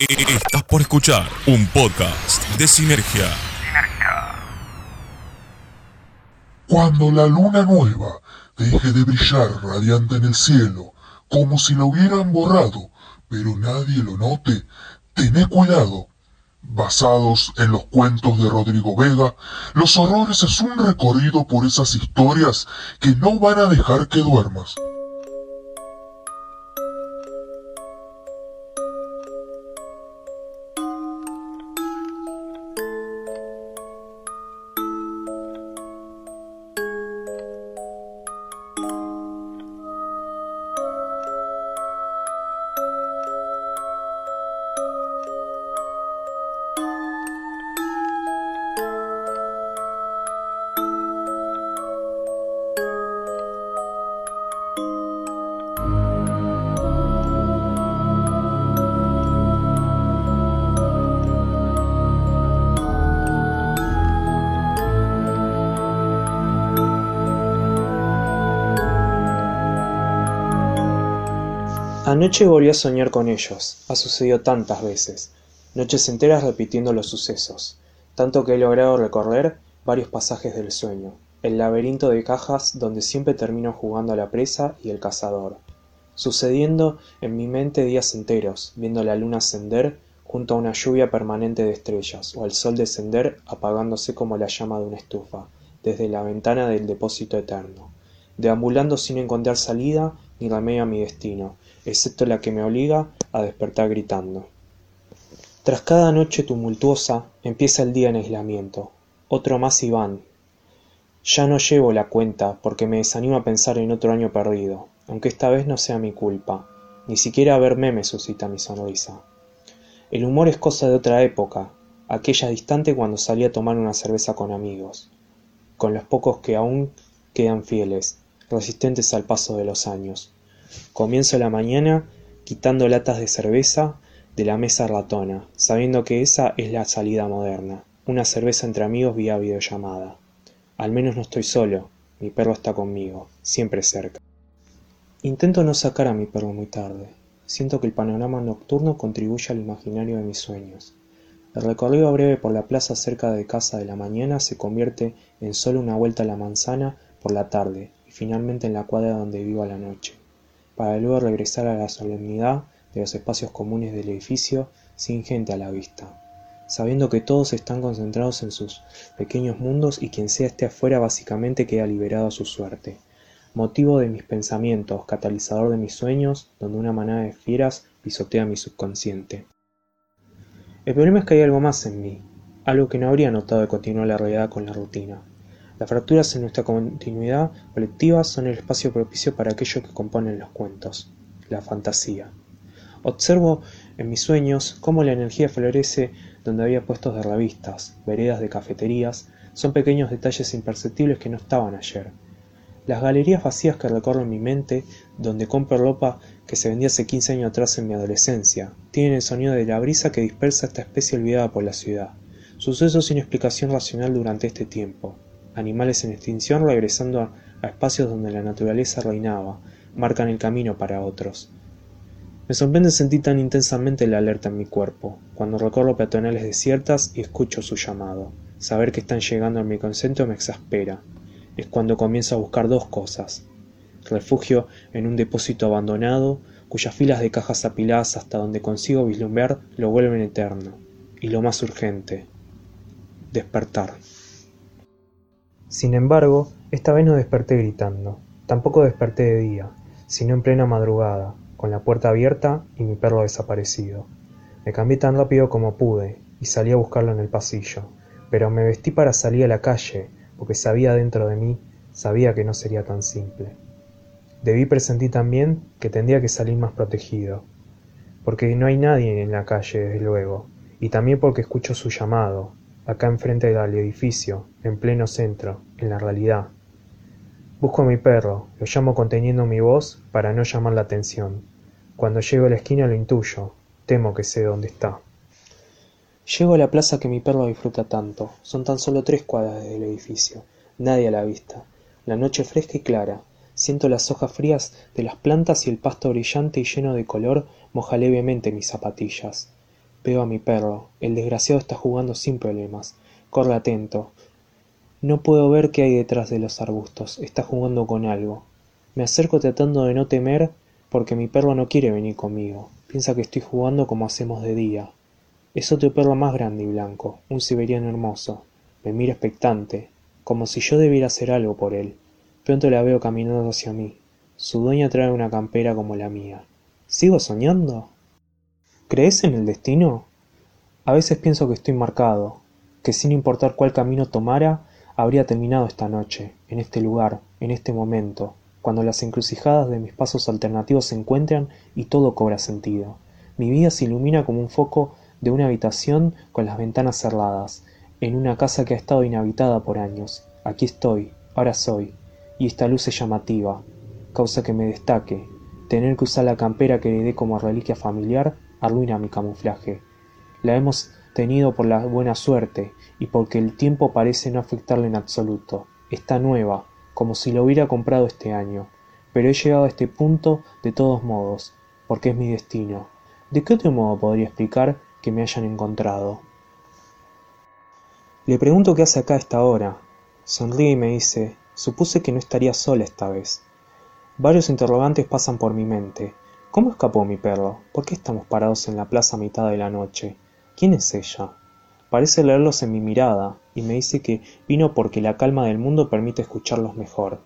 Estás por escuchar un podcast de Sinergia. Cuando la luna nueva deje de brillar radiante en el cielo, como si la hubieran borrado, pero nadie lo note, tené cuidado. Basados en los cuentos de Rodrigo Vega, Los Horrores es un recorrido por esas historias que no van a dejar que duermas. Anoche volví a soñar con ellos, ha sucedido tantas veces, noches enteras repitiendo los sucesos, tanto que he logrado recorrer varios pasajes del sueño, el laberinto de cajas donde siempre termino jugando a la presa y el cazador, sucediendo en mi mente días enteros, viendo la luna ascender junto a una lluvia permanente de estrellas, o al sol descender apagándose como la llama de una estufa, desde la ventana del depósito eterno, deambulando sin encontrar salida ni remedio a mi destino, excepto la que me obliga a despertar gritando. Tras cada noche tumultuosa empieza el día en aislamiento. Otro más y van. Ya no llevo la cuenta porque me desanimo a pensar en otro año perdido, aunque esta vez no sea mi culpa. Ni siquiera verme me suscita mi sonrisa. El humor es cosa de otra época, aquella distante cuando salí a tomar una cerveza con amigos, con los pocos que aún quedan fieles, resistentes al paso de los años. Comienzo la mañana quitando latas de cerveza de la mesa ratona, sabiendo que esa es la salida moderna, una cerveza entre amigos vía videollamada. Al menos no estoy solo, mi perro está conmigo, siempre cerca. Intento no sacar a mi perro muy tarde. Siento que el panorama nocturno contribuye al imaginario de mis sueños. El recorrido breve por la plaza cerca de casa de la mañana se convierte en solo una vuelta a la manzana por la tarde y finalmente en la cuadra donde vivo a la noche para luego regresar a la solemnidad de los espacios comunes del edificio sin gente a la vista, sabiendo que todos están concentrados en sus pequeños mundos y quien sea esté afuera básicamente queda liberado a su suerte. Motivo de mis pensamientos, catalizador de mis sueños, donde una manada de fieras pisotea mi subconsciente. El problema es que hay algo más en mí, algo que no habría notado de continuar la realidad con la rutina. Las fracturas en nuestra continuidad colectiva son el espacio propicio para aquello que componen los cuentos, la fantasía. Observo en mis sueños cómo la energía florece donde había puestos de revistas, veredas de cafeterías, son pequeños detalles imperceptibles que no estaban ayer. Las galerías vacías que recorro en mi mente, donde compro ropa que se vendía hace 15 años atrás en mi adolescencia, tienen el sonido de la brisa que dispersa esta especie olvidada por la ciudad. Sucesos sin explicación racional durante este tiempo animales en extinción regresando a, espacios donde la naturaleza reinaba, marcan el camino para otros. Me sorprende sentir tan intensamente la alerta en mi cuerpo, cuando recorro peatonales desiertas y escucho su llamado. Saber que están llegando a mi concentro me exaspera. Es cuando comienzo a buscar dos cosas. Refugio en un depósito abandonado, cuyas filas de cajas apiladas hasta donde consigo vislumbrar lo vuelven eterno. Y lo más urgente, despertar. Sin embargo, esta vez no desperté gritando, tampoco desperté de día, sino en plena madrugada, con la puerta abierta y mi perro desaparecido. Me cambié tan rápido como pude y salí a buscarlo en el pasillo, pero me vestí para salir a la calle, porque sabía dentro de mí, sabía que no sería tan simple. Debí presentir también que tendría que salir más protegido, porque no hay nadie en la calle, desde luego, y también porque escucho su llamado, acá enfrente del edificio, en pleno centro, en la realidad. Busco a mi perro, lo llamo conteniendo mi voz para no llamar la atención. Cuando llego a la esquina lo intuyo, temo que sé dónde está. Llego a la plaza que mi perro disfruta tanto. Son tan solo tres cuadras desde el edificio. Nadie a la vista. La noche fresca y clara. Siento las hojas frías de las plantas y el pasto brillante y lleno de color moja levemente mis zapatillas. Veo a mi perro. El desgraciado está jugando sin problemas. Corre atento. No puedo ver qué hay detrás de los arbustos. Está jugando con algo. Me acerco tratando de no temer porque mi perro no quiere venir conmigo. Piensa que estoy jugando como hacemos de día. Es otro perro más grande y blanco, un siberiano hermoso. Me mira expectante, como si yo debiera hacer algo por él. Pronto la veo caminando hacia mí. Su dueña trae una campera como la mía. ¿Sigo soñando? ¿Crees en el destino? A veces pienso que estoy marcado, que sin importar cuál camino tomara, habría terminado esta noche, en este lugar, en este momento, cuando las encrucijadas de mis pasos alternativos se encuentran y todo cobra sentido. Mi vida se ilumina como un foco de una habitación con las ventanas cerradas, en una casa que ha estado inhabitada por años. Aquí estoy, ahora soy, y esta luz es llamativa, causa que me destaque. Tener que usar la campera que heredé como reliquia familiar arruina mi camuflaje. La hemos tenido por la buena suerte y porque el tiempo parece no afectarle en absoluto. Está nueva, como si lo hubiera comprado este año. Pero he llegado a este punto de todos modos, porque es mi destino. ¿De qué otro modo podría explicar que me hayan encontrado? Le pregunto qué hace acá a esta hora. Sonríe y me dice, supuse que no estaría sola esta vez. Varios interrogantes pasan por mi mente. ¿Cómo escapó mi perro? ¿Por qué estamos parados en la plaza a mitad de la noche? ¿Quién es ella? Parece leerlos en mi mirada, y me dice que vino porque la calma del mundo permite escucharlos mejor.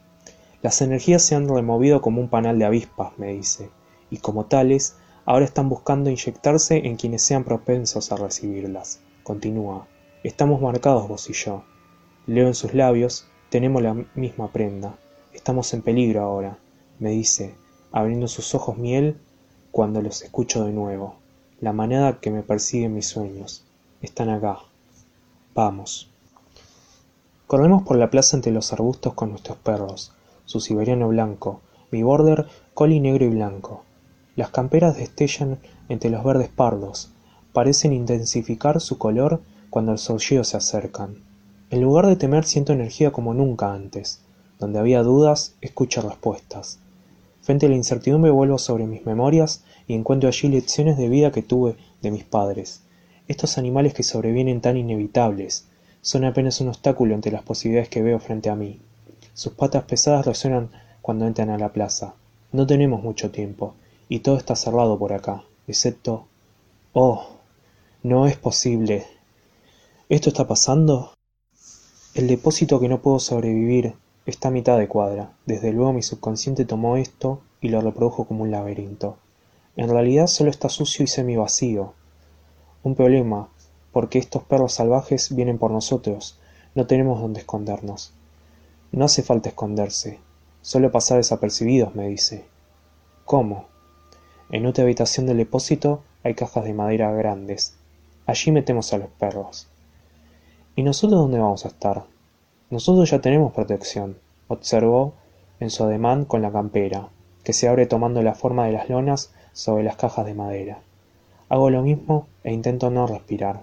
Las energías se han removido como un panal de avispas, me dice, y como tales, ahora están buscando inyectarse en quienes sean propensos a recibirlas. Continúa. Estamos marcados vos y yo. Leo en sus labios, tenemos la misma prenda. Estamos en peligro ahora, me dice, abriendo sus ojos miel cuando los escucho de nuevo. La manada que me persigue en mis sueños. Están acá. Vamos. Corremos por la plaza entre los arbustos con nuestros perros, su siberiano blanco, mi border coli negro y blanco. Las camperas destellan entre los verdes pardos, parecen intensificar su color cuando el sollleo se acercan. En lugar de temer siento energía como nunca antes. Donde había dudas, escucho respuestas. Frente a la incertidumbre vuelvo sobre mis memorias y encuentro allí lecciones de vida que tuve de mis padres. Estos animales que sobrevienen tan inevitables son apenas un obstáculo entre las posibilidades que veo frente a mí. Sus patas pesadas resuenan cuando entran a la plaza. No tenemos mucho tiempo, y todo está cerrado por acá, excepto... Oh, no es posible. ¿Esto está pasando? El depósito que no puedo sobrevivir Está a mitad de cuadra. Desde luego mi subconsciente tomó esto y lo reprodujo como un laberinto. En realidad solo está sucio y semi-vacío. Un problema, porque estos perros salvajes vienen por nosotros. No tenemos dónde escondernos. No hace falta esconderse. Solo pasar desapercibidos, me dice. ¿Cómo? En otra habitación del depósito hay cajas de madera grandes. Allí metemos a los perros. ¿Y nosotros dónde vamos a estar? Nosotros ya tenemos protección, observó en su ademán con la campera, que se abre tomando la forma de las lonas sobre las cajas de madera. Hago lo mismo e intento no respirar.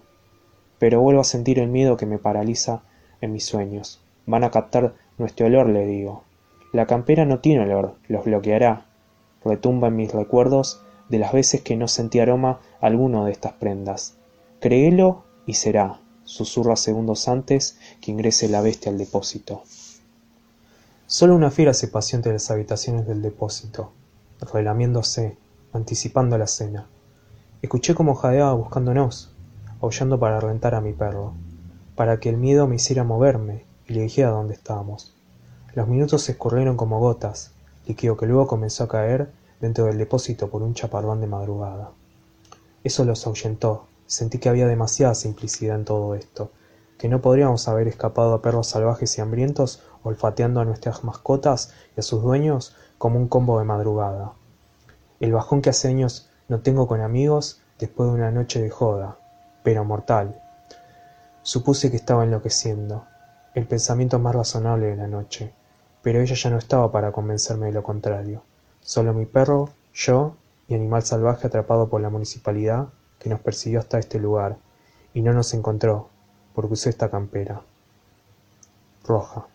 Pero vuelvo a sentir el miedo que me paraliza en mis sueños. Van a captar nuestro olor, le digo. La campera no tiene olor, los bloqueará. Retumba en mis recuerdos de las veces que no sentí aroma alguno de estas prendas. Créelo y será susurra segundos antes que ingrese la bestia al depósito. Solo una fiera se paseó entre las habitaciones del depósito, relamiéndose, anticipando la cena. Escuché cómo jadeaba buscándonos, aullando para rentar a mi perro, para que el miedo me hiciera moverme y le dijera dónde estábamos. Los minutos se escurrieron como gotas, líquido que luego comenzó a caer dentro del depósito por un chaparrón de madrugada. Eso los ahuyentó, Sentí que había demasiada simplicidad en todo esto, que no podríamos haber escapado a perros salvajes y hambrientos olfateando a nuestras mascotas y a sus dueños como un combo de madrugada. El bajón que hace años no tengo con amigos después de una noche de joda, pero mortal. Supuse que estaba enloqueciendo, el pensamiento más razonable de la noche, pero ella ya no estaba para convencerme de lo contrario. Solo mi perro, yo y animal salvaje atrapado por la municipalidad que nos persiguió hasta este lugar y no nos encontró porque usé esta campera roja.